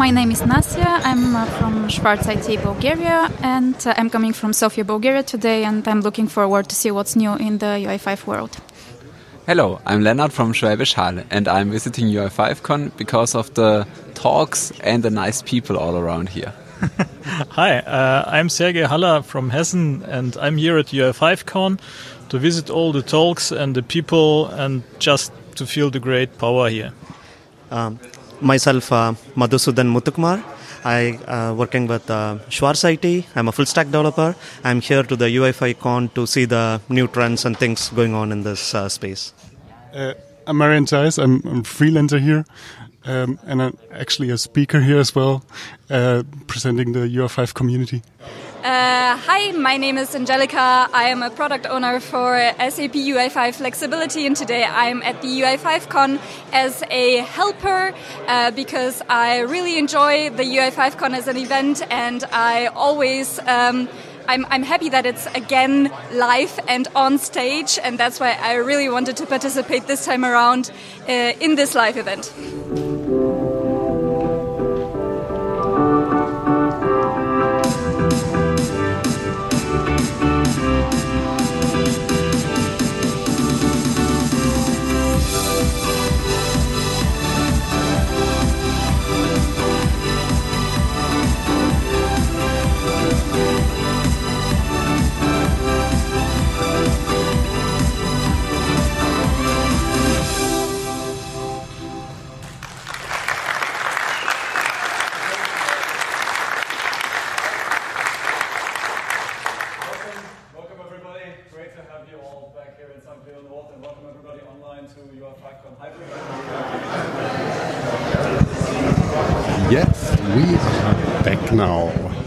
my name is Nasya. I'm uh, from Schwarz IT Bulgaria and uh, I'm coming from Sofia, Bulgaria today and I'm looking forward to see what's new in the UI5 world. Hello, I'm Lennart from Schwäbisch Hall and I'm visiting UI5Con because of the talks and the nice people all around here. Hi, uh, I'm Sergei Haller from Hessen and I'm here at UI5Con to visit all the talks and the people and just to feel the great power here. Um, myself, uh, Madhusudan Muthukumar. I uh, working with uh, Schwarz IT. I'm a full stack developer. I'm here to the UI5 Con to see the new trends and things going on in this uh, space. Uh, I'm Marian Zeis. I'm, I'm a freelancer here. Um, and I'm actually a speaker here as well, uh, presenting the UI5 community. Uh, hi, my name is Angelica. I am a product owner for SAP UI5 Flexibility, and today I'm at the UI5 Con as a helper uh, because I really enjoy the UI5 Con as an event, and I always. Um, I'm, I'm happy that it's again live and on stage, and that's why I really wanted to participate this time around uh, in this live event.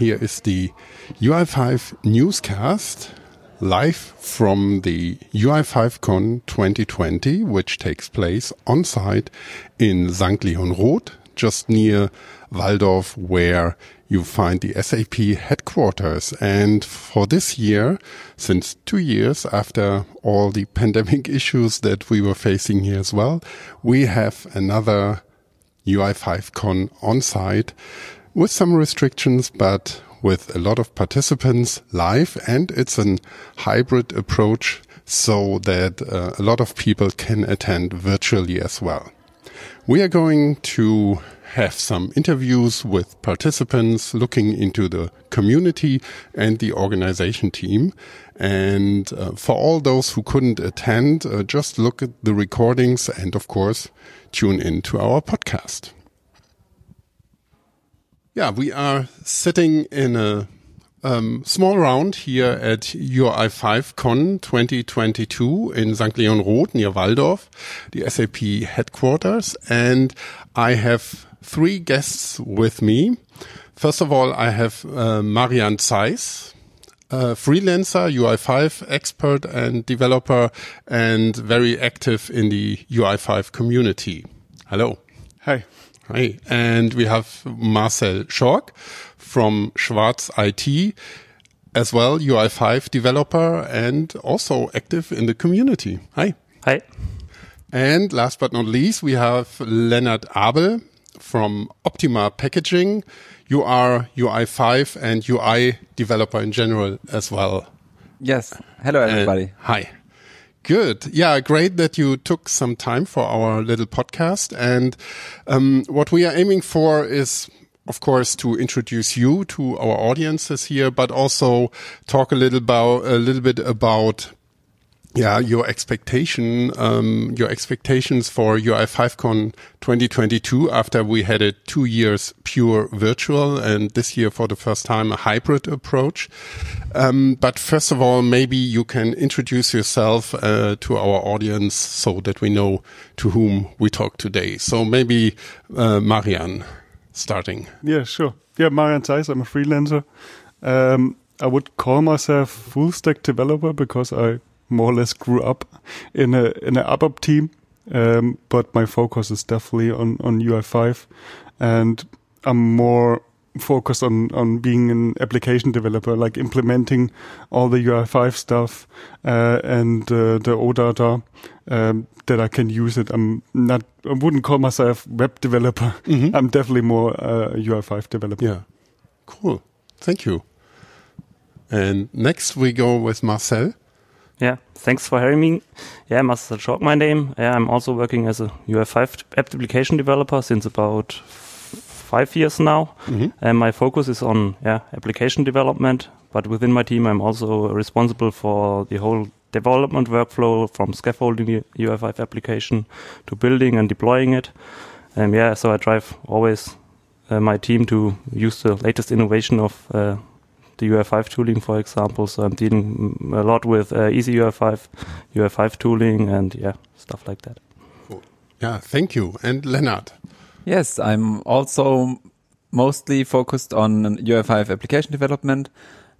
Here is the UI5 newscast live from the UI5Con 2020, which takes place on site in St. Leon Roth, just near Walldorf, where you find the SAP headquarters. And for this year, since two years after all the pandemic issues that we were facing here as well, we have another UI5Con on site with some restrictions, but with a lot of participants live and it's an hybrid approach so that uh, a lot of people can attend virtually as well. We are going to have some interviews with participants looking into the community and the organization team. And uh, for all those who couldn't attend, uh, just look at the recordings and of course tune in to our podcast. Yeah, we are sitting in a um, small round here at UI5 Con 2022 in St. Leon Roth near Walldorf, the SAP headquarters. And I have three guests with me. First of all, I have uh, Marian Zeis, a freelancer, UI5 expert and developer, and very active in the UI5 community. Hello. Hi. Hi. And we have Marcel Schork from Schwarz IT, as well, UI5 developer and also active in the community. Hi. Hi. And last but not least, we have Leonard Abel from Optima Packaging. You are UI5 and UI developer in general as well. Yes. Hello, everybody. Uh, hi. Good. Yeah, great that you took some time for our little podcast. And um, what we are aiming for is, of course, to introduce you to our audiences here, but also talk a little about a little bit about yeah, your expectation, um, your expectations for UI5Con 2022 after we had it two years pure virtual and this year for the first time a hybrid approach. Um, but first of all, maybe you can introduce yourself uh, to our audience so that we know to whom we talk today. So maybe uh, Marian starting. Yeah, sure. Yeah, Marian Zeis, I'm a freelancer. Um, I would call myself full stack developer because I more or less grew up in a in an ABAP team, um, but my focus is definitely on on UI5, and I'm more focused on on being an application developer, like implementing all the UI5 stuff uh, and uh, the OData um, that I can use it. I'm not. I wouldn't call myself web developer. I'm definitely more uh, UI5 developer. Yeah. Cool. Thank you. And next we go with Marcel. Yeah, thanks for having me. Yeah, Marcel Schork, my name. Yeah, I'm also working as a UI5 app application developer since about five years now. And my focus is on yeah application development. But within my team, I'm also responsible for the whole development workflow from scaffolding the UI5 application to building and deploying it. Um, yeah, so I drive always uh, my team to use the latest innovation of uh, the UI5 tooling, for example. So I'm dealing a lot with uh, easy UI5, UI5 tooling, and yeah, stuff like that. Yeah, thank you. And Leonard. Yes, I'm also mostly focused on UI5 application development,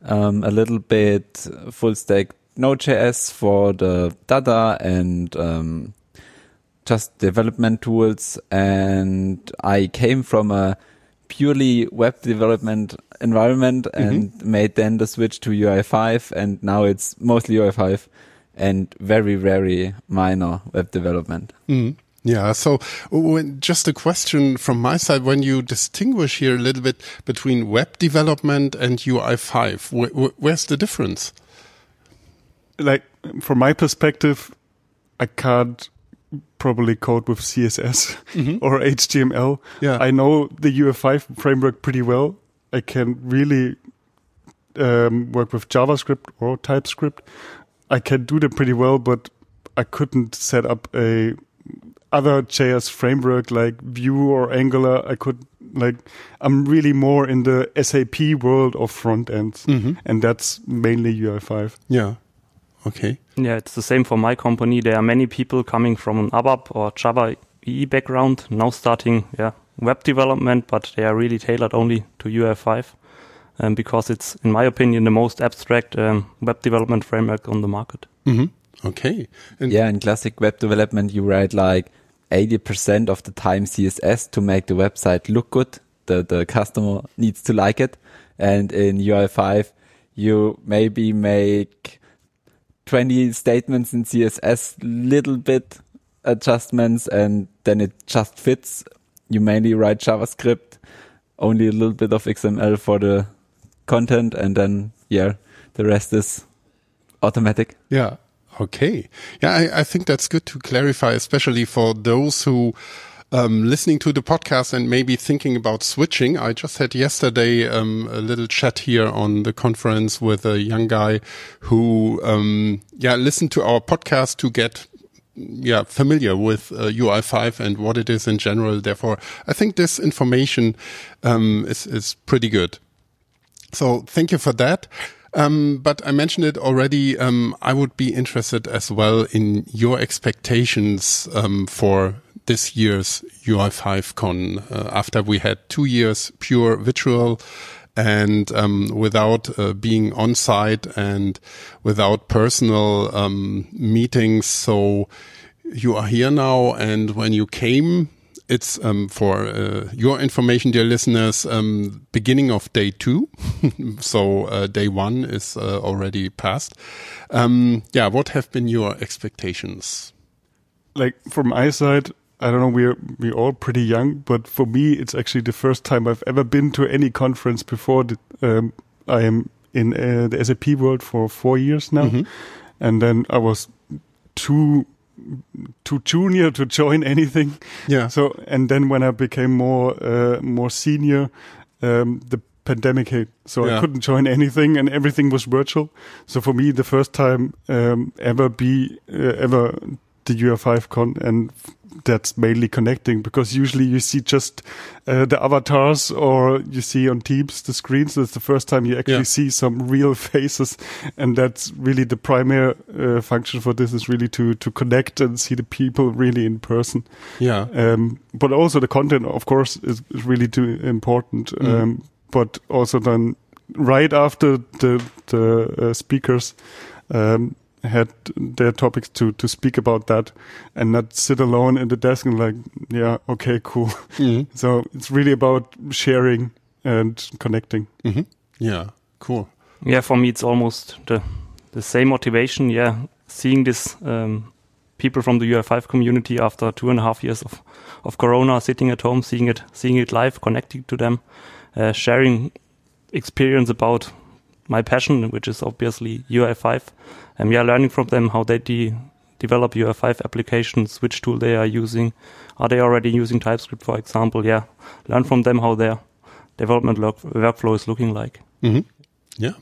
um, a little bit full stack Node.js for the data and um, just development tools. And I came from a purely web development environment and made then the switch to UI5 and now it's mostly UI5 and very, very minor web development. Mhm. Yeah, so when, just a question from my side. When you distinguish here a little bit between web development and UI5, wh wh where's the difference? like from my perspective, I can't probably code with CSS or HTML. Yeah. I know the UI5 framework pretty well. I can really um, work with JavaScript or TypeScript. I can do them pretty well, but I couldn't set up a other JS framework like Vue or Angular. I could like I'm really more in the SAP world of front ends, and that's mainly UI5. Yeah. Okay. Yeah, it's the same for my company. There are many people coming from an ABAP or Java EE background now starting yeah web development, but they are really tailored only to UI5 um, because it's, in my opinion, the most abstract um, web development framework on the market. hmm Okay. And Yeah, in classic web development, you write like 80% of the time CSS to make the website look good. The, the customer needs to like it. And in UI5, you maybe make 20 statements in CSS, little bit adjustments, and then it just fits. You mainly write JavaScript, only a little bit of XML for the content, and then, yeah, the rest is automatic. Yeah. Okay. Yeah, I, I think that's good to clarify, especially for those who um, listening to the podcast and maybe thinking about switching. I just had yesterday um, a little chat here on the conference with a young guy who, um, yeah, listened to our podcast to get yeah familiar with uh, UI5 and what it is in general. Therefore, I think this information um, is is pretty good. So thank you for that. Um, but I mentioned it already. Um, I would be interested as well in your expectations um, for this year's UI5 Con. Uh, after we had two years pure virtual and um, without uh, being on site and without personal um, meetings, so you are here now. And when you came, it's um, for uh, your information, dear listeners, um, beginning of day two. so uh, day one is uh, already past. Um, yeah, what have been your expectations? like from my side, I don't know, we're we're all pretty young, but for me, it's actually the first time I've ever been to any conference before. The, um, I am in uh, the SAP world for four years now, and then I was too too junior to join anything. Yeah. So and then when I became more uh, more senior, um, the pandemic hit, so Yeah. I couldn't join anything, and everything was virtual. So for me, the first time um, ever be uh, ever the UI5 con, and that's mainly connecting because usually you see just uh, the avatars or you see on Teams the screens. That's the first time you actually Yeah. see some real faces, and that's really the primary uh, function for this is really to to connect and see the people really in person. Yeah. Um, but also the content, of course, is, is really too important. Um, but also then right after the the uh, speakers um, had their topics to to speak about that and not sit alone in the desk and like, yeah, okay, cool. Mhm. So it's really about sharing and connecting. hmm Yeah, cool. Yeah, for me, it's almost the the same motivation. Yeah, seeing this um, people from the UI5 community after two and a half years of of Corona, sitting at home, seeing it, seeing it live, connecting to them, uh, sharing experience about my passion, which is obviously UI5, and we are learning from them how they de- develop UI5 applications, which tool they are using, are they already using TypeScript, for example? Yeah, learn from them how their development lo- workflow is looking like. hmm Yeah.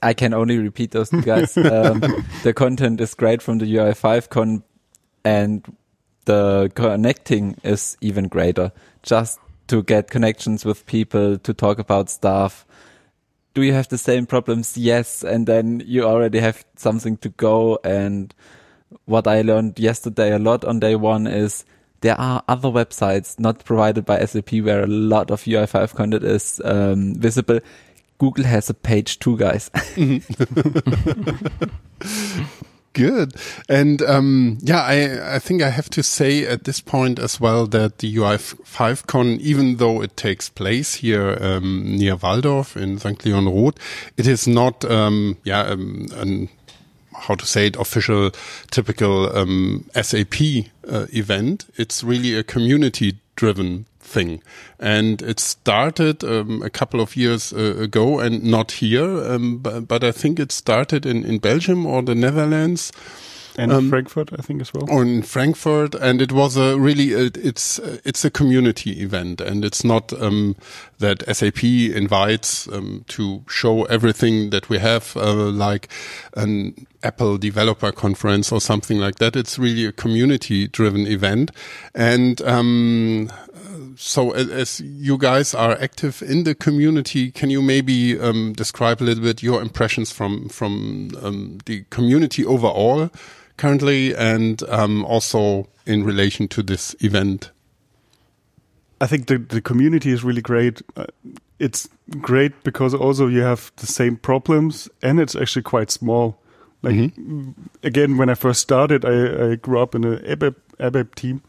I can only repeat those two guys. um, the content is great from the UI5 con, and the connecting is even greater. Just to get connections with people, to talk about stuff. Do you have the same problems? Yes. And then you already have something to go. And what I learned yesterday a lot on day one is there are other websites not provided by SAP where a lot of UI5 content is um, visible. Google has a page too, guys. Good. And um, yeah, I, I think I have to say at this point as well that the UI5Con, even though it takes place here um, near Walldorf in St. Leon Roth, it is not, um, yeah, um, an, how to say it, official, typical um, SAP uh, event. It's really a community driven thing. And it started um, a couple of years uh, ago and not here, um, but, but, I think it started in, in Belgium or the Netherlands. And um, Frankfurt, I think as well. Or in Frankfurt, and it was a really a, it's it's a community event, and it's not um, that SAP invites um, to show everything that we have, uh, like an Apple developer conference or something like that. It's really a community driven event, and um, so as you guys are active in the community, can you maybe um, describe a little bit your impressions from from um, the community overall currently, and um, also in relation to this event? I think the the community is really great. Uh, it's great because also you have the same problems, and it's actually quite small. Like mm -hmm. again, when I first started, I, I grew up in an ABAP, ABAP team,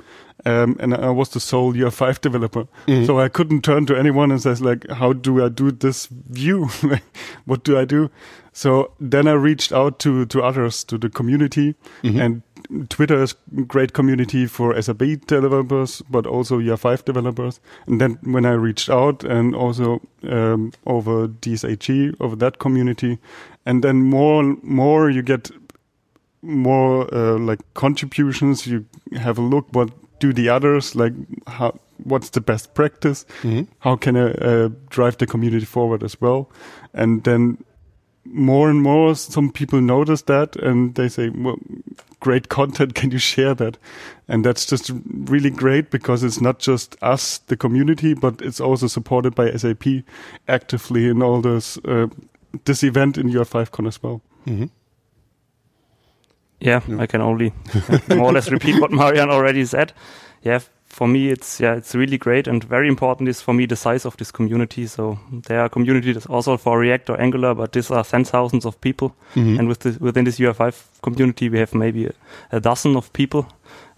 um, and I was the sole UI5 developer. Mm-hmm. So I couldn't turn to anyone and says like, how do I do this view? what do I do? So then I reached out to, to others, to the community mm-hmm. and Twitter is a great community for SAP developers, but also UI5 developers. And then when I reached out and also um, over DSAG, over that community, and then more and more you get more uh, like contributions. You have a look what do the others like how what's the best practice mm-hmm. how can I uh, drive the community forward as well and then more and more some people notice that and they say well great content can you share that and that's just really great because it's not just us the community but it's also supported by sap actively in all this uh, this event in UI5Con as well mm-hmm. Yeah, yeah, I can only more or less repeat what Marian already said. Yeah, for me, it's yeah, it's really great and very important is for me the size of this community. So there are communities also for React or Angular, but these are ten thousands of people, mm-hmm. and with the, within this UI5 community, we have maybe a, a, dozen of people,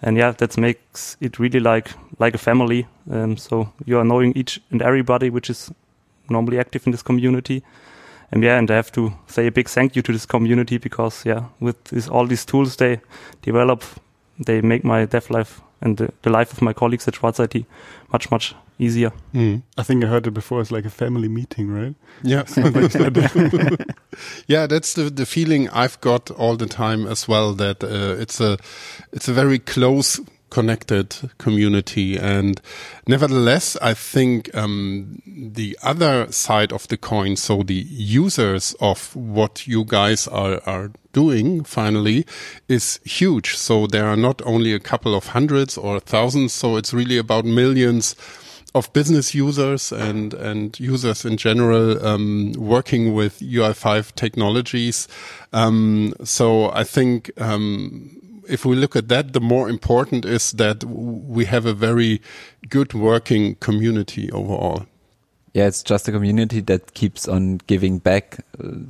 and yeah, that makes it really like like a family. Um, so you are knowing each and everybody which is normally active in this community and yeah, and I have to say a big thank you to this community because yeah, with this, all these tools they develop, they make my dev life and the, the life of my colleagues at Schwarz IT much much easier. Mm. I think I heard it before. It's like a family meeting, right? Yeah, yeah. That's the the feeling I've got all the time as well. That uh, it's a it's a very close connected community. And nevertheless, I think um, the other side of the coin, so the users of what you guys are, are doing finally is huge. So there are not only a couple of hundreds or thousands. So it's really about millions of business users and and users in general um, working with UI5 technologies. Um, so I think um, if we look at that, the more important is that we have a very good working community overall. Yeah, it's just a community that keeps on giving back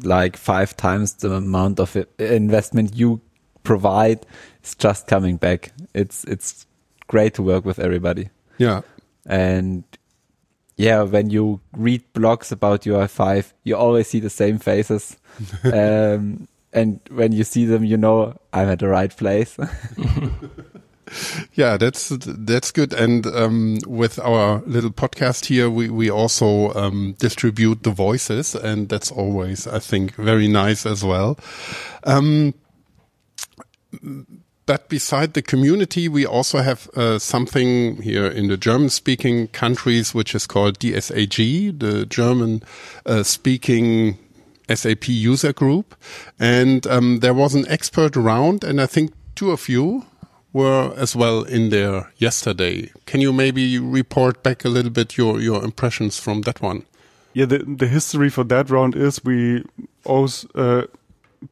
like five times the amount of investment you provide. It's just coming back. It's it's great to work with everybody. Yeah. And yeah, when you read blogs about UI5, you always see the same faces. um, and when you see them, you know I'm at the right place. yeah, that's that's good. And um, with our little podcast here, we we also um, distribute the voices, and that's always, I think, very nice as well. Um, but beside the community, we also have uh, something here in the German-speaking countries, which is called DSAG, the German-speaking uh, SAP user group. And um, there was an expert round, and I think two of you were as well in there yesterday. Can you maybe report back a little bit your, your impressions from that one? Yeah, the, the history for that round is we always, uh,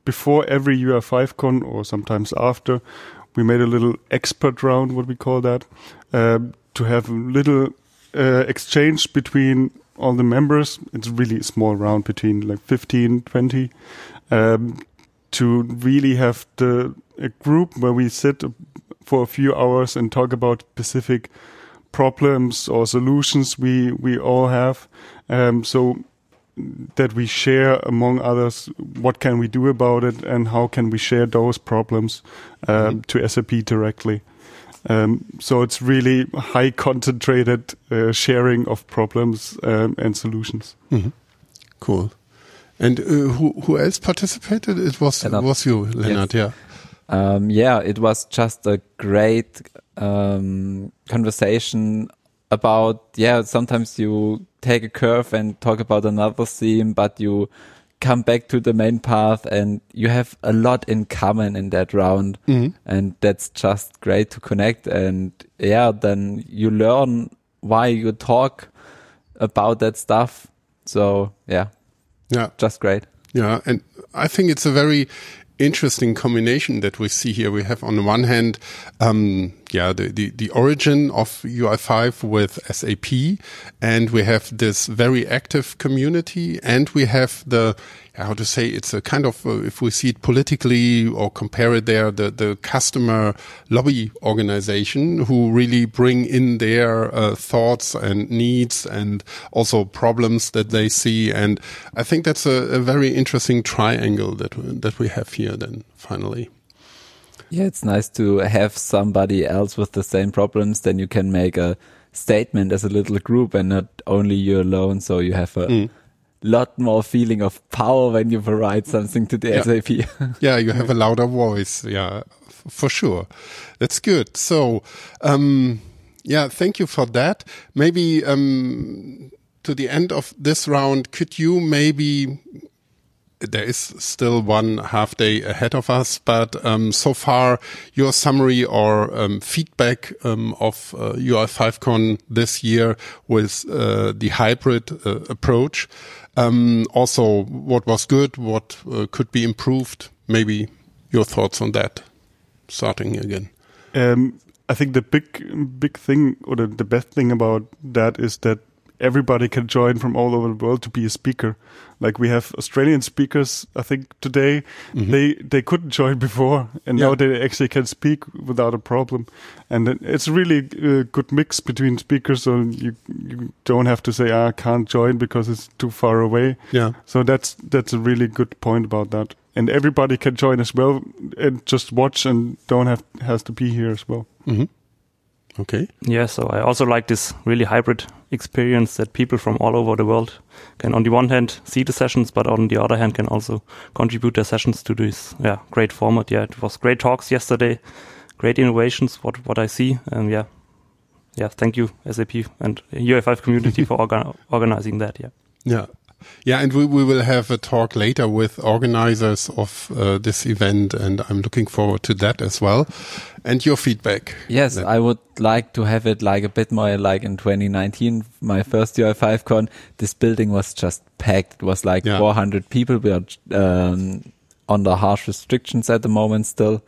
before every UI5 con or sometimes after, we made a little expert round, what we call that, um, to have a little uh, exchange between all the members. It's really a small round between like 15, 20, um, to really have the a group where we sit for a few hours and talk about specific problems or solutions we we all have. Um, so that we share among others what can we do about it and how can we share those problems um, mm-hmm. to SAP directly. Um, so it's really high concentrated uh, sharing of problems um, and solutions. Mm-hmm. Cool. And uh, who who else participated? It was Lennart. was you, Lennart. Yes. Yeah. Um, yeah, it was just a great um, conversation about yeah. Sometimes you take a curve and talk about another theme, but you come back to the main path and you have a lot in common in that round. Mm-hmm. And that's just great to connect. And yeah, then you learn why you talk about that stuff. So yeah. Yeah. Just great. Yeah. And I think it's a very interesting combination that we see here. We have on the one hand, um, yeah, the, the, the origin of UI5 with SAP, and we have this very active community, and we have the how to say it's a kind of uh, if we see it politically or compare it there the the customer lobby organization who really bring in their uh, thoughts and needs and also problems that they see. And I think that's a, a very interesting triangle that that we have here then finally. Yeah, it's nice to have somebody else with the same problems. Then you can make a statement as a little group and not only you alone. So you have a mm lot more feeling of power when you provide something to the yeah. SAP. yeah, you have a louder voice. Yeah, for sure. That's good. So, um, yeah, thank you for that. Maybe, um, to the end of this round, could you maybe there is still one half day ahead of us, but um, so far your summary or um, feedback um, of uh, UI5Con this year with uh, the hybrid uh, approach. Um, also, what was good, what uh, could be improved? Maybe your thoughts on that. Starting again. Um, I think the big, big thing or the, the best thing about that is that everybody can join from all over the world to be a speaker. Like we have Australian speakers, I think today mm-hmm. they they couldn't join before, and yeah. now they actually can speak without a problem. And it's really a good mix between speakers, so you you don't have to say ah, I can't join because it's too far away. Yeah. So that's that's a really good point about that. And everybody can join as well and just watch and don't have has to be here as well. Mm-hmm. Okay. Yeah, so I also like this really hybrid experience that people from all over the world can, on the one hand, see the sessions, but on the other hand, can also contribute their sessions to this yeah great format. Yeah, it was great talks yesterday, great innovations. What what I see, and yeah, yeah. Thank you SAP and UI5 community for orga organizing that. Yeah. Yeah, yeah, and we, we will have a talk later with organizers of uh, this event, and I'm looking forward to that as well. And your feedback. Yes, then. I would like to have it like a bit more like in 2019, my first UI5 con. This building was just packed. It was like yeah. 400 people. We are um, under harsh restrictions at the moment still.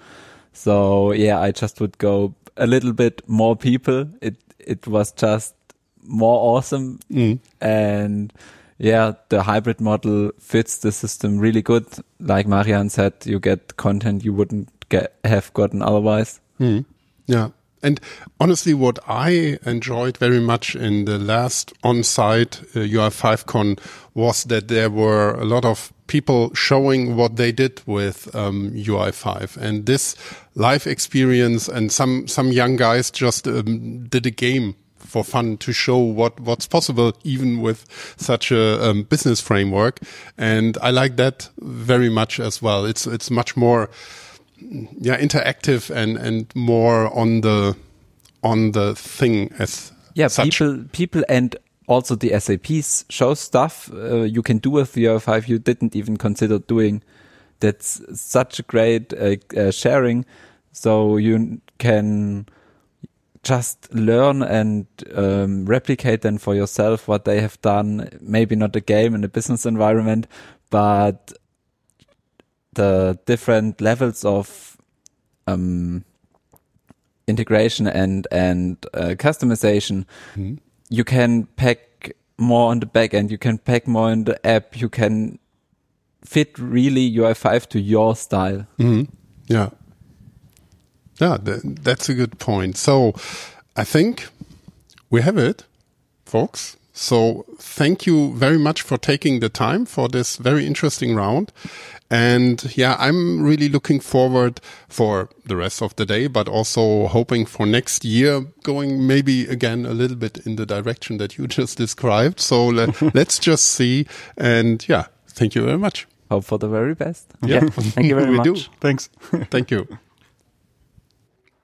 So yeah, I just would go a little bit more people. It it was just more awesome mm. and yeah, the hybrid model fits the system really good. Like Marian said, you get content you wouldn't get have gotten otherwise. Mm. Yeah. And honestly, what I enjoyed very much in the last on-site uh, UI5Con was that there were a lot of people showing what they did with um, UI5 and this live experience and some some young guys just um, did a game for fun to show what what's possible even with such a um, business framework. And I like that very much as well. It's it's much more yeah interactive and and more on the on the thing as yeah such. people people and also the SAPs show stuff uh, you can do with UI5 you didn't even consider doing that's such a great uh, uh, sharing. So you can just learn and um, replicate then for yourself what they have done. Maybe not a game in a business environment, but the different levels of um, integration and and uh, customization. Mm-hmm. You can pack more on the back end. You can pack more in the app. You can fit really UI5 to your style. Mm-hmm. Yeah. Yeah, th that's a good point. So I think we have it, folks. So thank you very much for taking the time for this very interesting round. And yeah, I'm really looking forward for the rest of the day, but also hoping for next year, going maybe again a little bit in the direction that you just described. So let, us just see. And yeah, thank you very much. Hope for the very best. Yeah, thank you very we much. Do. Thanks. Thank you.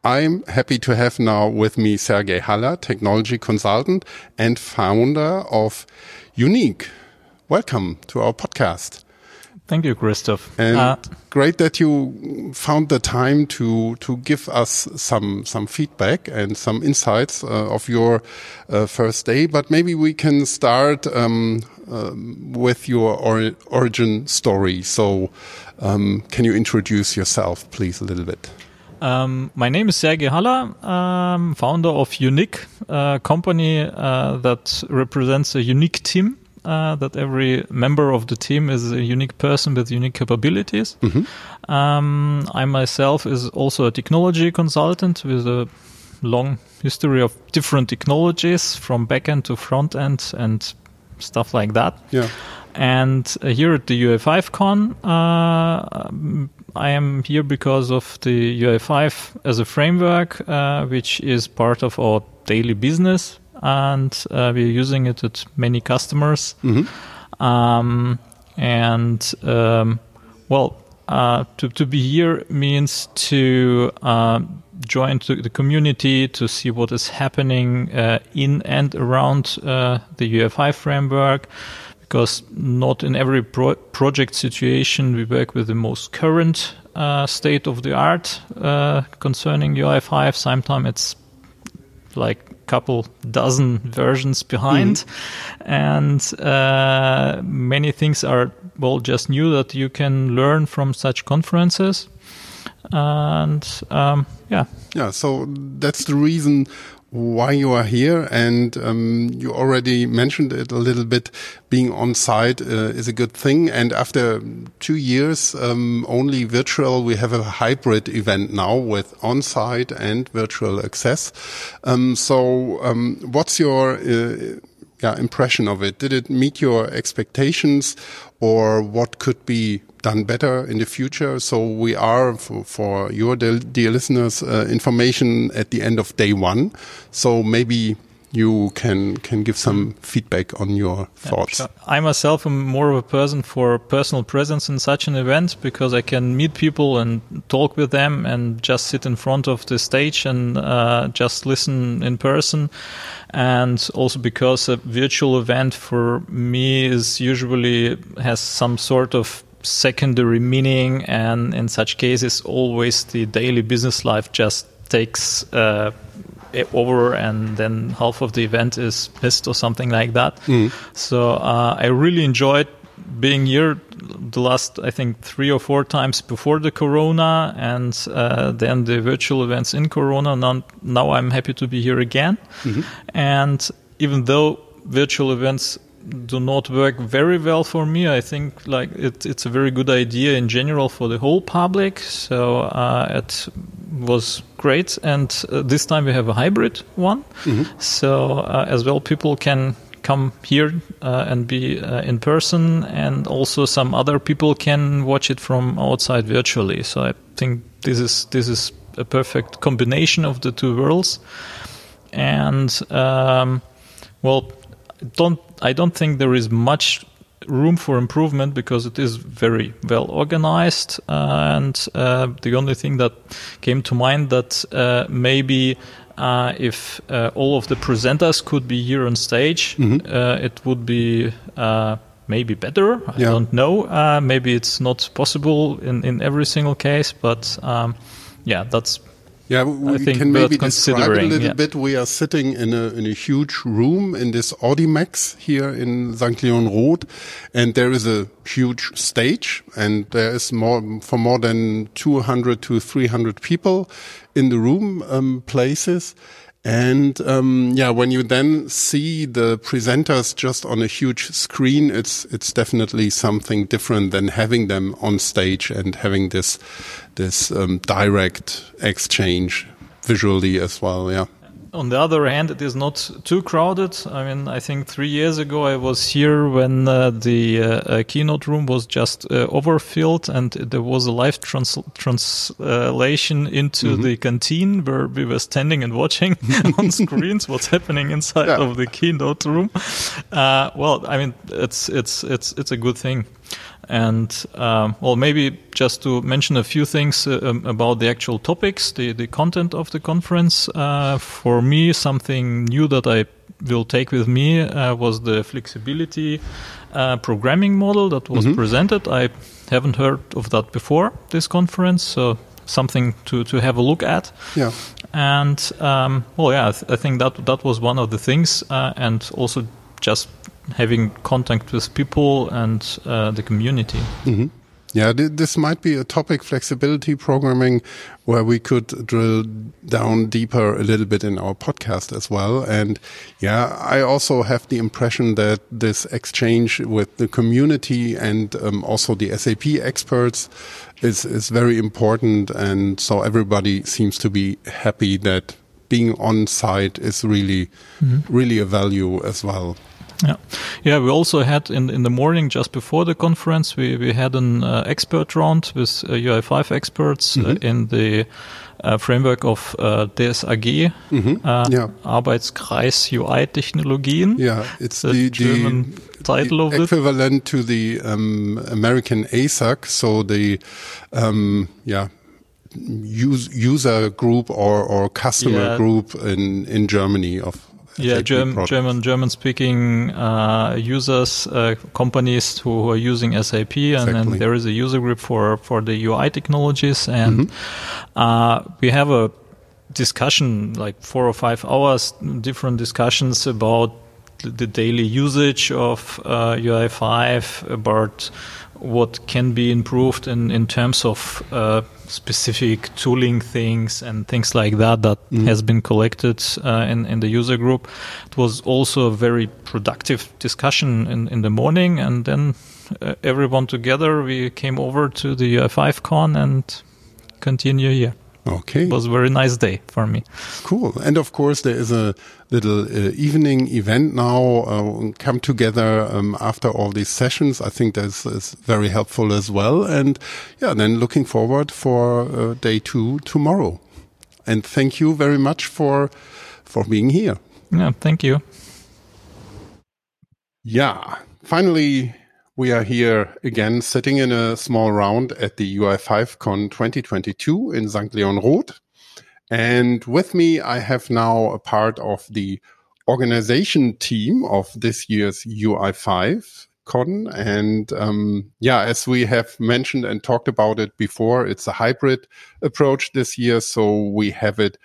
I'm happy to have now with me Sergey Haller, technology consultant and founder of Unique. Welcome to our podcast. Thank you, Christoph. And Uh, great that you found the time to to give us some some feedback and some insights uh, of your uh, first day. But maybe we can start um, um, with your ori origin story. So, um, can you introduce yourself, please, a little bit? Um, my name is Sergey Haller, um, founder of Unique, a company uh, that represents a unique team. Uh, that every member of the team is a unique person with unique capabilities. Um, I myself is also a technology consultant with a long history of different technologies from backend to front end and stuff like that. Yeah. And uh, here at the UI5Con, uh, I am here because of the UI5 as a framework, uh, which is part of our daily business, and uh, we're using it at many customers. Um, and um, well, uh, to to be here means to uh, join to the community to see what is happening uh, in and around uh, the UI5 framework. Because not in every pro- project situation we work with the most current uh, state of the art uh, concerning UI5. Sometimes it's like a couple dozen versions behind. And uh, many things are well just new that you can learn from such conferences. And um, yeah. Yeah, so that's the reason why you are here. And um, you already mentioned it a little bit. Being on site uh, is a good thing. And after two years, um, only virtual, we have a hybrid event now with on site and virtual access. Um, so, um, what's your uh, yeah, impression of it? Did it meet your expectations, or what could be done better in the future? So we are for, for your dear, listeners uh, information at the end of day one. So maybe you can can give some feedback on your thoughts. Sure. I myself am more of a person for personal presence in such an event because I can meet people and talk with them and just sit in front of the stage and uh, just listen in person. And also because a virtual event for me is usually has some sort of secondary meaning and in such cases always the daily business life just takes uh, over and then half of the event is missed or something like that. So uh, I really enjoyed being here the last I think three or four times before the Corona and uh, then the virtual events in Corona. Now, now I'm happy to be here again. And even though virtual events do not work very well for me. I think like it, it's a very good idea in general for the whole public. So uh, at was great, and uh, this time we have a hybrid one. So uh, as well, people can come here uh, and be uh, in person, and also some other people can watch it from outside virtually. So I think this is this is a perfect combination of the two worlds, and um, well, don't I don't think there is much room for improvement because it is very well organized. And uh, the only thing that came to mind that uh, maybe uh, if uh, all of the presenters could be here on stage uh, it would be uh, maybe better. I Yeah. don't know. Uh, maybe it's not possible in, in every single case but um, yeah that's Yeah, we can maybe describe it a little yeah. bit. We are sitting in a in a huge room in this Audimax here in St. Leon Roth, and there is a huge stage, and there is more for more than 200 to 300 people in the room um, places. And um, yeah, when you then see the presenters just on a huge screen, it's it's definitely something different than having them on stage and having this this um, direct exchange visually as well. Yeah. On the other hand, it is not too crowded. I mean, I think three years ago I was here when uh, the uh, uh, keynote room was just uh, overfilled, and there was a live trans- translation into the canteen where we were standing and watching on screens what's happening inside Yeah. of the keynote room. Uh, well, I mean, it's it's it's it's a good thing. And um, well, maybe just to mention a few things uh, um, about the actual topics, the, the content of the conference. Uh, for me, something new that I will take with me uh, was the flexibility uh, programming model that was presented. I haven't heard of that before this conference, so something to, to have a look at. Yeah. And um, well, yeah, I, th- I think that that was one of the things, uh, and also just having contact with people and uh, the community. Yeah, this might be a topic, flexibility programming, where we could drill down deeper a little bit in our podcast as well. And yeah, I also have the impression that this exchange with the community and um, also the SAP experts is, is very important. And so everybody seems to be happy that being on site is really, really a value as well. Yeah, yeah. We also had in in the morning just before the conference, we we had an uh, expert round with uh, UI5 experts uh, in the uh, framework of uh, DSAG, uh, Yeah. Arbeitskreis UI Technologien. Yeah, it's The the, German the, title the of it. equivalent to the um, American ASUG, so the um, yeah use, user group or, or customer Yeah. group in in Germany of Yeah, SAP German. German, German-speaking uh, users, uh, companies who, who are using SAP, and Exactly. then there is a user group for for the UI technologies, and Mm-hmm. uh, we have a discussion like four or five hours, different discussions about the- daily usage of uh, UI5, about what can be improved in, in terms of uh, specific tooling things and things like that that has been collected uh, in, in the user group. It was also a very productive discussion in, in the morning, and then uh, everyone together we came over to the UI5 con and continue here. Okay, It was a very nice day for me. cool. And of course, there is a little uh, evening event now. Uh, come together um, after all these sessions. I think that's is very helpful as well. And yeah, then looking forward for uh, day two tomorrow. And thank you very much for for being here. Yeah, thank you. Yeah, finally, we are here again, sitting in a small round at the UI5 Con 2022 in St. Leon Roth. And with me, I have now a part of the organization team of this year's UI5 Con. And um, yeah, as we have mentioned and talked about it before, it's a hybrid approach this year. So we have it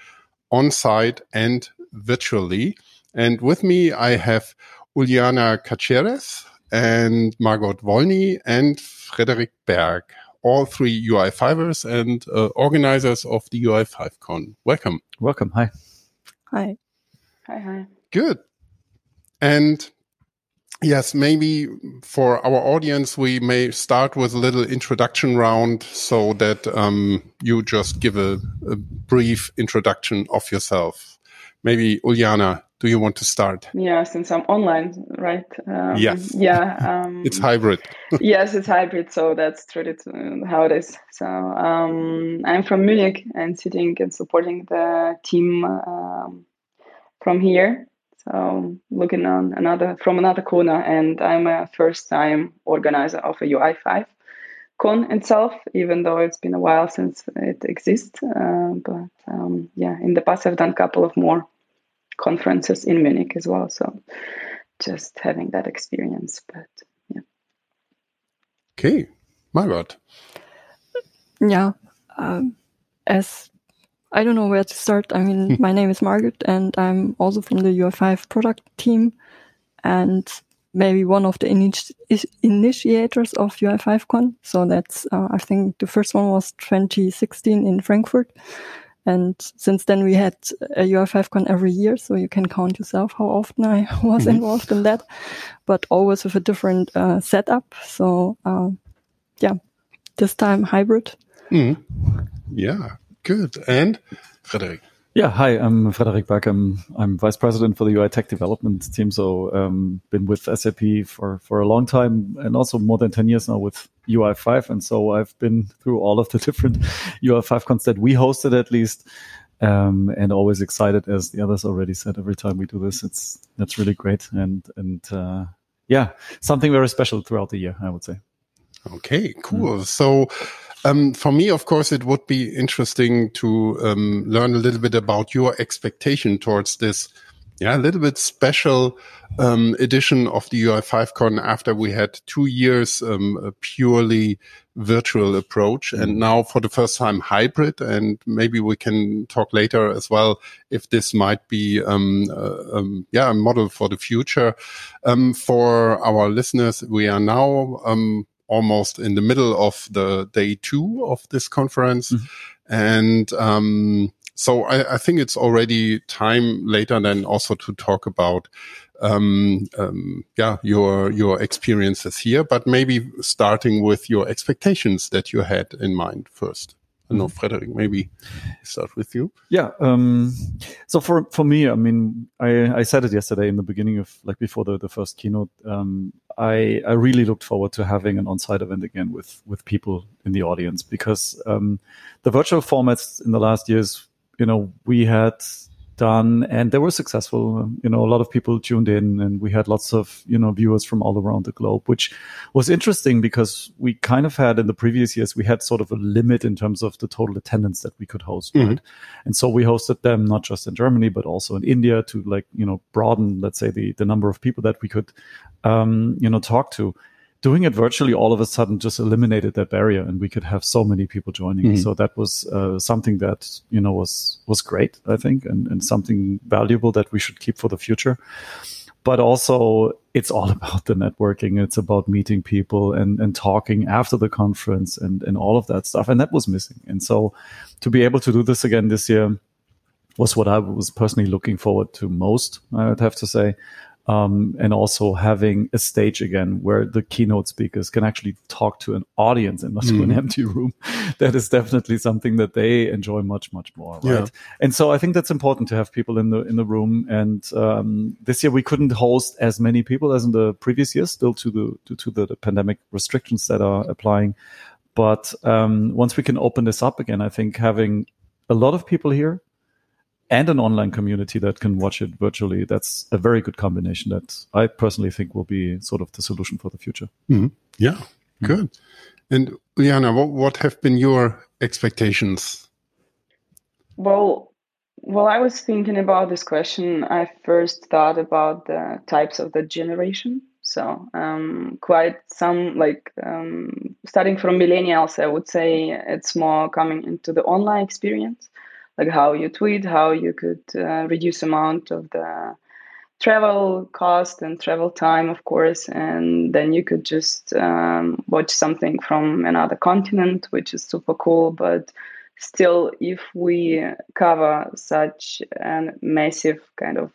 on site and virtually. And with me, I have Uliana Caceres and Margot Wolny and Frederick Berg, all three UI5ers and uh, organizers of the UI5Con. Welcome. Welcome. Hi. Hi. Hi, hi. Good. And yes, maybe for our audience, we may start with a little introduction round so that um, you just give a, a, brief introduction of yourself. Maybe Uljana, do you want to start? Yeah, since I'm online, right? Um, yes. Yeah. Um, it's hybrid. yes, it's hybrid. So that's truly how it is. So um, I'm from Munich and sitting and supporting the team um, from here. So looking on another from another corner, and I'm a first time organizer of a UI5 con itself, even though it's been a while since it exists. Uh, but um, yeah, in the past I've done a couple of more conferences in Munich as well. So just having that experience, but yeah. Okay, Margot. Yeah, um, as I don't know where to start. I mean, my name is Margaret, and I'm also from the UI5 product team, and maybe one of the initi initiators of UI5Con. So that's, uh, I think the first one was 2016 in Frankfurt. And since then we had a UI5Con every year. So you can count yourself how often I was mm -hmm. involved in that, but always with a different uh, setup. So, uh, yeah, this time hybrid. Mm. Yeah. Good. And Frederick. Yeah, hi, I'm Frederick Back. I'm, I'm vice president for the UI tech development team. So, um, been with SAP for, for a long time and also more than 10 years now with UI5. And so I've been through all of the different UI5 cons that we hosted at least. Um, and always excited as the others already said every time we do this. It's, that's really great. And, and, uh, yeah, something very special throughout the year, I would say. Okay, cool. Mm. So, um, for me, of course, it would be interesting to um, learn a little bit about your expectation towards this, yeah, a little bit special um, edition of the UI5Con after we had two years um, a purely virtual approach and now for the first time hybrid. And maybe we can talk later as well if this might be, um, uh, um, yeah, a model for the future. for our listeners, we are now almost in the middle of the day two of this conference. Mm-hmm. And, um, so I, I, think it's already time later then also to talk about, um, um, yeah, your, your experiences here, but maybe starting with your expectations that you had in mind first. I know, Frederick, maybe start with you. Yeah. Um, so for, for me, I mean, I, I said it yesterday in the beginning of like before the, the first keynote. Um, I, I really looked forward to having an on-site event again with, with people in the audience because, um, the virtual formats in the last years, you know, we had done and they were successful. You know a lot of people tuned in and we had lots of you know viewers from all around the globe which was interesting because we kind of had in the previous years we had sort of a limit in terms of the total attendance that we could host mm-hmm. right? And so we hosted them not just in germany but also in india to like you know broaden let's say the the number of people that we could um you know talk to doing it virtually all of a sudden just eliminated that barrier and we could have so many people joining. Mm-hmm. so that was uh, something that you know was was great i think and, and something valuable that we should keep for the future. But also it's all about the networking. It's about meeting people and and talking after the conference and and all of that stuff. And that was missing. And so to be able to do this again this year was what I was personally looking forward to most, I would have to say um, and also having a stage again where the keynote speakers can actually talk to an audience and not mm. to an empty room. that is definitely something that they enjoy much, much more. Right. Yeah. And so I think that's important to have people in the, in the room. And, um, this year we couldn't host as many people as in the previous years, still to the, due to the, the pandemic restrictions that are applying. But, um, once we can open this up again, I think having a lot of people here and an online community that can watch it virtually. That's a very good combination that I personally think will be sort of the solution for the future. Mm-hmm. Yeah, mm-hmm. good. And Liana, what, what have been your expectations? Well, while I was thinking about this question, I first thought about the types of the generation. So, um, quite some like um, starting from millennials, I would say it's more coming into the online experience like how you tweet, how you could uh, reduce amount of the travel cost and travel time, of course, and then you could just um, watch something from another continent, which is super cool. But still, if we cover such a massive kind of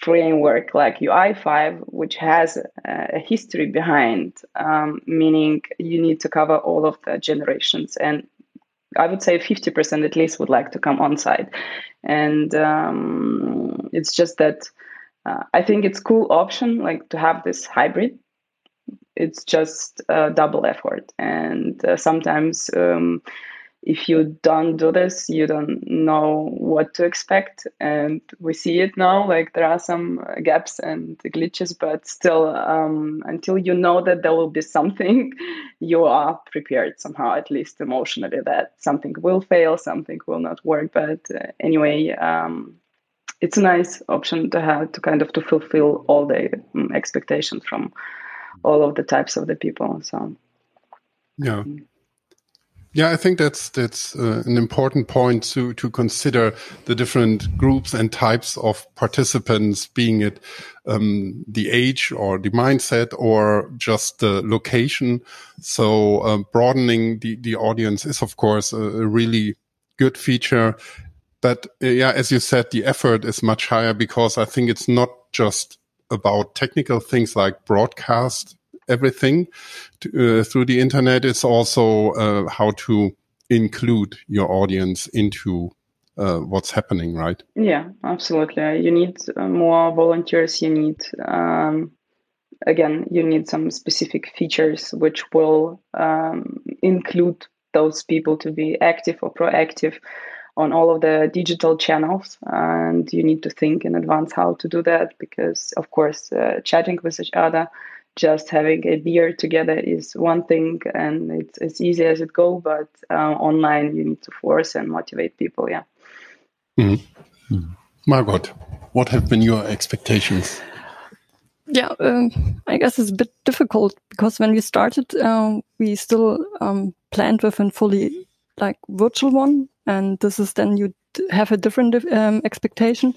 framework like UI5, which has a, history behind, um, meaning you need to cover all of the generations. And I would say 50% at least would like to come on site. And um, it's just that uh, I think it's cool option like to have this hybrid. It's just a double effort. And uh, sometimes um, if you don't do this, you don't know what to expect. And we see it now, like there are some gaps and glitches, but still, um, until you know that there will be something, you are prepared somehow, at least emotionally, that something will fail, something will not work. But uh, anyway, um, it's a nice option to have to kind of to fulfill all the um, expectations from all of the types of the people. So, yeah. Yeah, I think that's that's uh, an important point to to consider the different groups and types of participants, being it um, the age or the mindset or just the location. So uh, broadening the the audience is of course a, a really good feature. But uh, yeah, as you said, the effort is much higher because I think it's not just about technical things like broadcast everything to, uh, through the internet. It's also uh, how to include your audience into uh, what's happening, right? Yeah, absolutely. You need uh, more volunteers. You need, um, again, you need some specific features which will um, include those people to be active or proactive on all of the digital channels and you need to think in advance how to do that because of course uh, chatting with each other just having a beer together is one thing and it's as easy as it go but uh, online you need to force and motivate people yeah mm-hmm. Mm-hmm. margot what have been your expectations yeah um, i guess it's a bit difficult because when we started uh, we still um, planned with a fully like virtual one and this is then you have a different um, expectation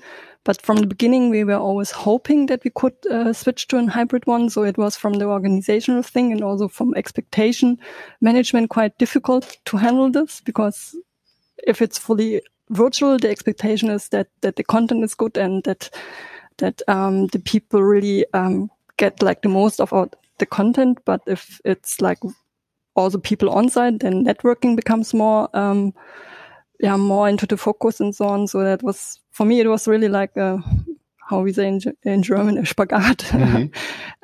but from the beginning, we were always hoping that we could uh, switch to a hybrid one. So it was from the organizational thing and also from expectation management quite difficult to handle this because if it's fully virtual, the expectation is that, that the content is good and that, that, um, the people really, um, get like the most of our, the content. But if it's like also people on site, then networking becomes more, um, yeah, more into the focus and so on. So that was, for me, it was really like a, how we say in, in German, a spagat. Mm-hmm.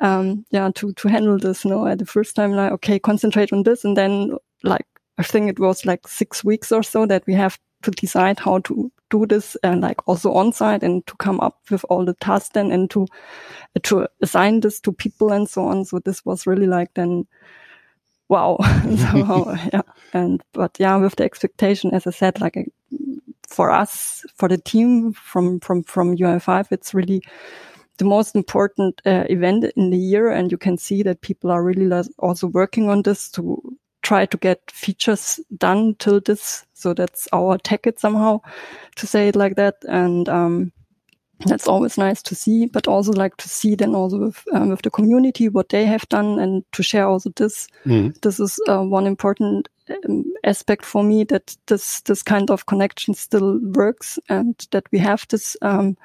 um, yeah, to, to handle this, you know, at the first time, like, okay, concentrate on this. And then like, I think it was like six weeks or so that we have to decide how to do this and like also on site and to come up with all the tasks then and to, to assign this to people and so on. So this was really like then, wow. so, yeah. And, but yeah, with the expectation, as I said, like for us, for the team from, from, from UI5, it's really the most important uh, event in the year. And you can see that people are really also working on this to try to get features done till this. So that's our ticket somehow to say it like that. And, um, that's always nice to see, but also like to see then also with, um, with the community what they have done and to share also this. Mm. This is uh, one important um, aspect for me that this this kind of connection still works and that we have this um,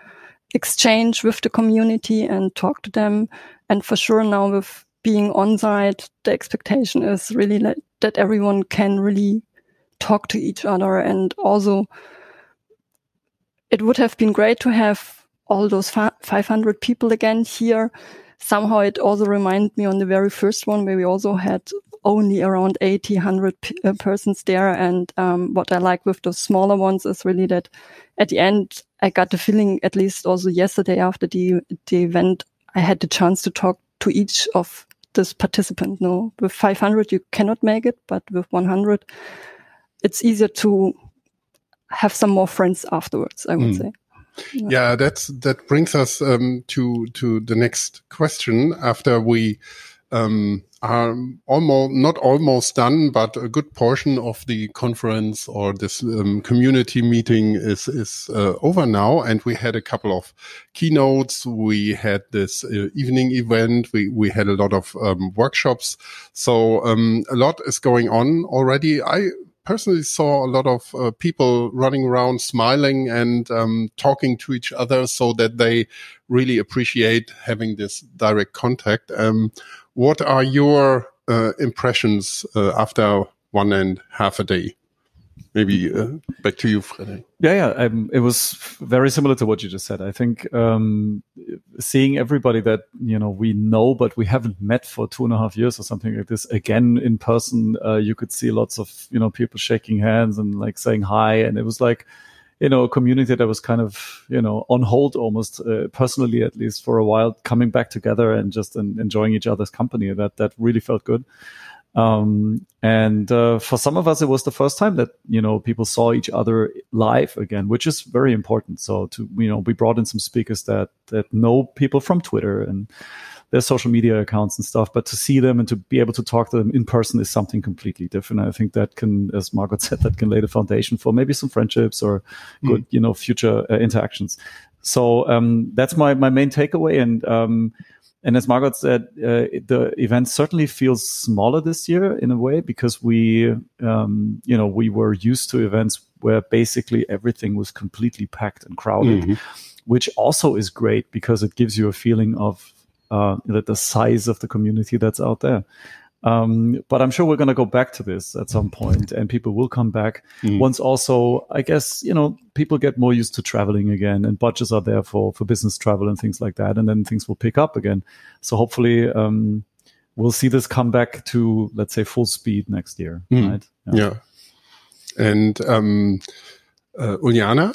exchange with the community and talk to them. And for sure now with being on site, the expectation is really like that everyone can really talk to each other and also it would have been great to have all those 500 people again here. Somehow it also reminded me on the very first one where we also had only around 80, 100 uh, persons there. And um, what I like with those smaller ones is really that at the end, I got the feeling, at least also yesterday after the, the event, I had the chance to talk to each of this participant. No, with 500, you cannot make it, but with 100, it's easier to have some more friends afterwards, I would mm. say. Yeah, that's that brings us um, to to the next question. After we um, are almost not almost done, but a good portion of the conference or this um, community meeting is is uh, over now, and we had a couple of keynotes. We had this uh, evening event. We we had a lot of um, workshops. So um, a lot is going on already. I personally saw a lot of uh, people running around smiling and um, talking to each other so that they really appreciate having this direct contact. Um, what are your uh, impressions uh, after one and half a day? Maybe uh, back to you, Frederick. Yeah, yeah. Um, it was very similar to what you just said. I think um, seeing everybody that you know we know, but we haven't met for two and a half years or something like this again in person. Uh, you could see lots of you know people shaking hands and like saying hi, and it was like you know a community that was kind of you know on hold almost uh, personally at least for a while, coming back together and just enjoying each other's company. That that really felt good. Um, and uh, for some of us, it was the first time that you know people saw each other live again, which is very important. So to you know, we brought in some speakers that that know people from Twitter and their social media accounts and stuff, but to see them and to be able to talk to them in person is something completely different. I think that can, as Margot said, that can lay the foundation for maybe some friendships or good, mm. you know, future uh, interactions. So um, that's my my main takeaway, and um, and as Margot said, uh, the event certainly feels smaller this year in a way because we, um, you know, we were used to events where basically everything was completely packed and crowded, mm-hmm. which also is great because it gives you a feeling of uh, the size of the community that's out there. Um, but I'm sure we're going to go back to this at some point and people will come back mm. once also, I guess, you know, people get more used to traveling again and budgets are there for, for business travel and things like that. And then things will pick up again. So hopefully, um, we'll see this come back to, let's say, full speed next year. Mm. Right. Yeah. yeah. And, um, uh, Uliana,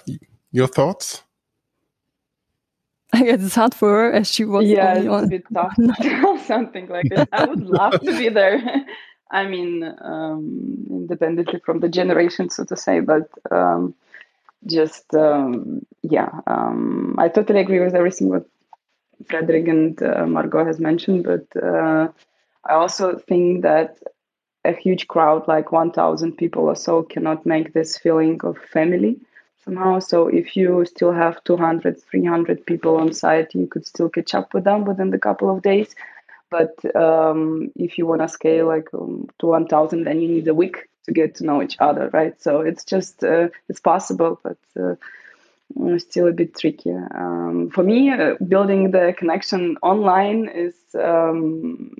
your thoughts? I guess it's hard for her as she was. Yeah, it's on. a bit tough to something like this. I would love to be there. I mean, um, independently from the generation, so to say, but um, just um, yeah, um, I totally agree with everything what Frederick and uh, Margot has mentioned, but uh, I also think that a huge crowd, like 1,000 people or so, cannot make this feeling of family somehow. So if you still have 200, 300 people on site, you could still catch up with them within the couple of days. But um, if you want to scale like um, to 1,000, then you need a week to get to know each other, right? So it's just uh, it's possible, but uh, still a bit tricky. Um, for me, uh, building the connection online is um,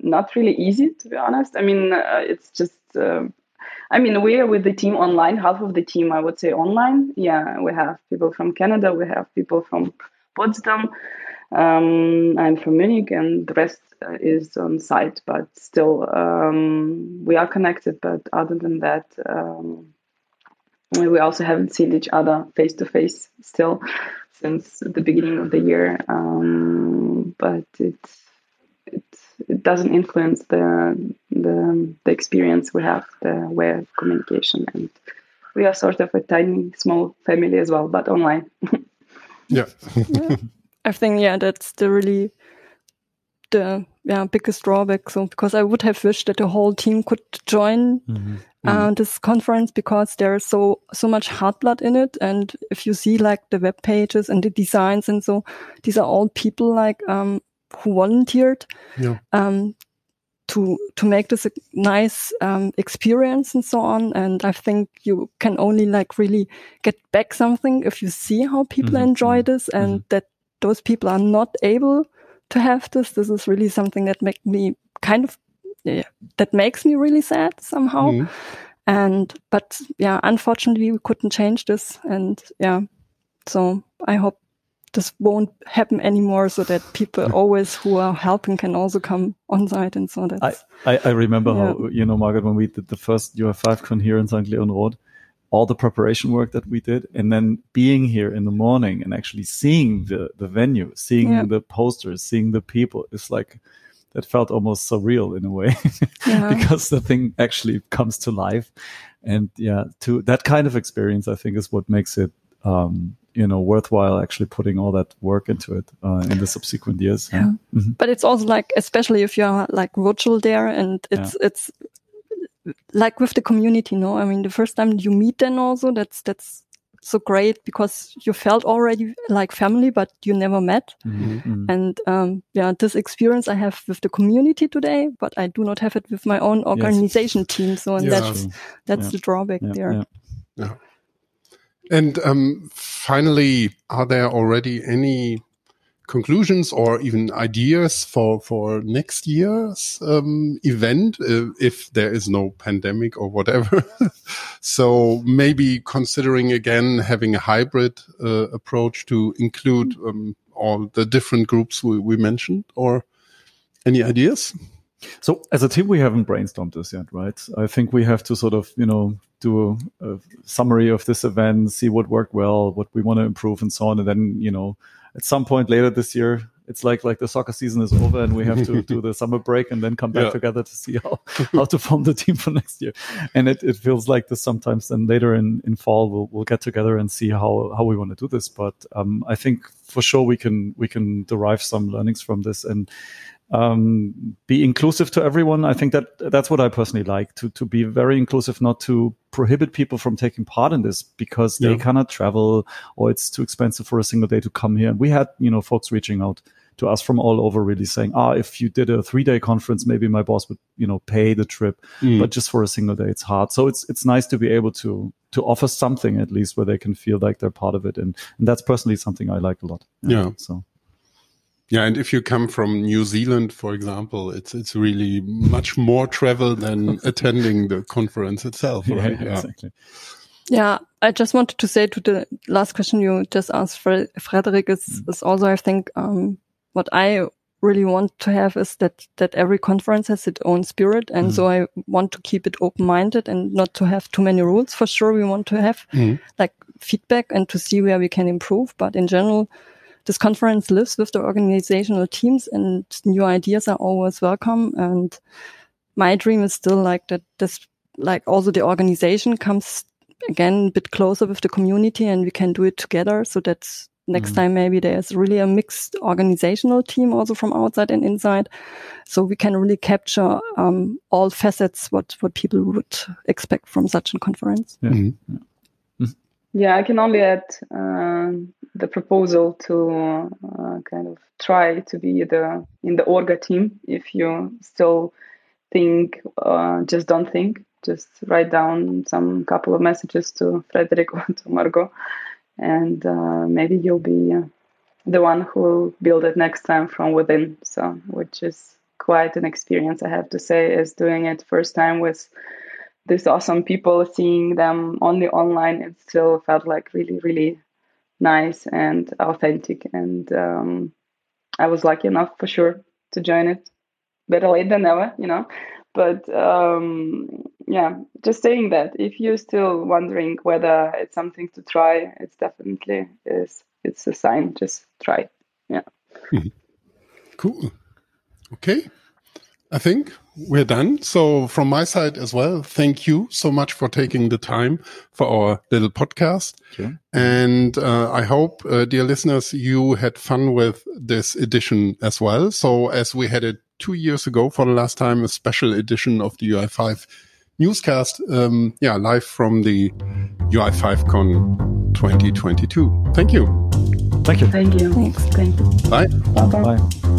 not really easy, to be honest. I mean, uh, it's just um, I mean, we are with the team online. Half of the team, I would say, online. Yeah, we have people from Canada. We have people from Potsdam. Um, I'm from Munich, and the rest uh, is on site. But still, um, we are connected. But other than that, um, we also haven't seen each other face to face still since the beginning of the year. Um, but it's it doesn't influence the, the the experience we have, the way of communication, and we are sort of a tiny, small family as well, but online. yeah. yeah. I think yeah, that's the really the yeah biggest drawback. So because I would have wished that the whole team could join mm -hmm. uh, mm-hmm. this conference because there's so so much heart blood in it, and if you see like the web pages and the designs and so, these are all people like um, who volunteered yeah. um, to to make this a nice um, experience and so on. And I think you can only like really get back something if you see how people mm -hmm. enjoy mm-hmm. this and mm -hmm. that those people are not able to have this. This is really something that make me kind of yeah, that makes me really sad somehow. Mm -hmm. And but yeah, unfortunately we couldn't change this. And yeah, so I hope this won't happen anymore so that people always who are helping can also come on site and so that I, I, I, remember yeah. how you know Margaret when we did the first UI5 con here in St. Leon Roth all the preparation work that we did and then being here in the morning and actually seeing the the venue seeing yeah. the posters seeing the people is like that felt almost surreal in a way yeah. because the thing actually comes to life and yeah to that kind of experience i think is what makes it um, you know worthwhile actually putting all that work into it uh, in the subsequent years. Yeah. Mm -hmm. But it's also like, especially if you're like virtual there, and it's yeah. it's like with the community. No, I mean the first time you meet them also, that's that's so great because you felt already like family, but you never met. Mm-hmm. And um, yeah, this experience I have with the community today, but I do not have it with my own organization team. So and Yeah. that's that's Yeah. the drawback Yeah, there. yeah. And um, finally, are there already any conclusions or even ideas for for next year's um, event uh, if there is no pandemic or whatever? so maybe considering again having a hybrid uh, approach to include um, all the different groups we, we mentioned, or any ideas? So as a team, we haven't brainstormed this yet, right? I think we have to sort of, you know, do a, a summary of this event, see what worked well, what we want to improve and so on. And then, you know, at some point later this year, it's like, like the soccer season is over and we have to do the summer break and then come back Yeah. together to see how, how to form the team for next year. And it, it feels like this sometimes And later in, in fall, we'll, we'll get together and see how, how we want to do this. But, um, I think for sure we can, we can derive some learnings from this and, um, be inclusive to everyone. I think that that's what I personally like to to be very inclusive, not to prohibit people from taking part in this because they Yeah. cannot travel or it's too expensive for a single day to come here. And we had you know folks reaching out to us from all over, really saying, ah, if you did a three day conference, maybe my boss would you know pay the trip, Mm. but just for a single day, it's hard. So it's it's nice to be able to to offer something at least where they can feel like they're part of it, and and that's personally something I like a lot. Yeah. So. Yeah, and if you come from New Zealand, for example, it's it's really much more travel than attending the conference itself, right? Yeah, exactly. Yeah, I just wanted to say to the last question you just asked, Fre- Frederick, is, is also, I think, um, what I really want to have is that, that every conference has its own spirit. And so I want to keep it open minded and not to have too many rules. For sure, we want to have Mhm. like feedback and to see where we can improve. But in general, this conference lives with the organizational teams and new ideas are always welcome. And my dream is still like that this, like also the organization comes again a bit closer with the community and we can do it together. So that next Mhm. time maybe there's really a mixed organizational team also from outside and inside. So we can really capture um, all facets what, what people would expect from such a conference. Yeah. Mhm. Yeah, I can only add um the proposal to uh, kind of try to be the in the orga team. If you still think, uh, just don't think. Just write down some couple of messages to Frederick or to Margot, and uh, maybe you'll be uh, the one who will build it next time from within. So, which is quite an experience, I have to say, is doing it first time with these awesome people, seeing them only online, it still felt like really, really nice and authentic. And um, I was lucky enough for sure to join it. Better late than never, you know. But um, yeah, just saying that if you're still wondering whether it's something to try, it's definitely is. It's a sign. Just try. it. Yeah. Cool. Okay. I think we're done. So from my side as well, thank you so much for taking the time for our little podcast. Sure. And uh, I hope, uh, dear listeners, you had fun with this edition as well. So as we had it two years ago for the last time, a special edition of the UI5 newscast. Um, yeah, live from the UI5 Con 2022. Thank you. Thank you. Thank you. Thanks. Thank you. Bye. Bye bye. Bye.